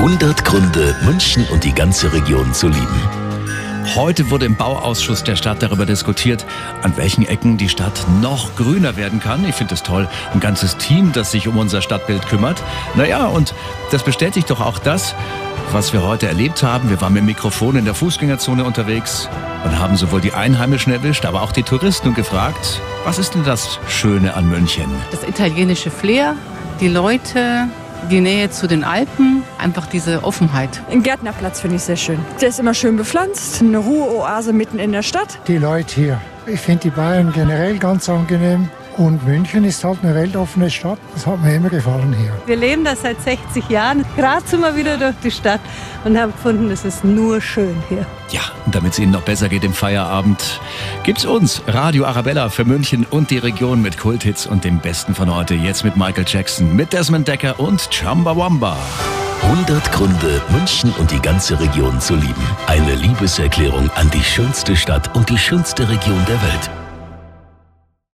100 Gründe, München und die ganze Region zu lieben. Heute wurde im Bauausschuss der Stadt darüber diskutiert, an welchen Ecken die Stadt noch grüner werden kann. Ich finde es toll. Ein ganzes Team, das sich um unser Stadtbild kümmert. Naja, und das bestätigt doch auch das, was wir heute erlebt haben. Wir waren mit dem Mikrofon in der Fußgängerzone unterwegs und haben sowohl die Einheimischen erwischt, aber auch die Touristen gefragt, was ist denn das Schöne an München? Das italienische Flair, die Leute, die Nähe zu den Alpen, einfach diese Offenheit. Ein Gärtnerplatz finde ich sehr schön. Der ist immer schön bepflanzt, eine Ruheoase mitten in der Stadt. Die Leute hier. Ich finde die Bayern generell ganz angenehm. Und München ist halt eine weltoffene Stadt. Das hat mir immer gefallen hier. Wir leben da seit 60 Jahren. Gerade sind wir wieder durch die Stadt und haben gefunden, es ist nur schön hier. Ja, und damit es Ihnen noch besser geht im Feierabend, gibt's uns Radio Arabella für München und die Region mit Kulthits und dem Besten von heute. Jetzt mit Michael Jackson, mit Desmond Decker und Chumbawamba. 100 Gründe, München und die ganze Region zu lieben. Eine Liebeserklärung an die schönste Stadt und die schönste Region der Welt.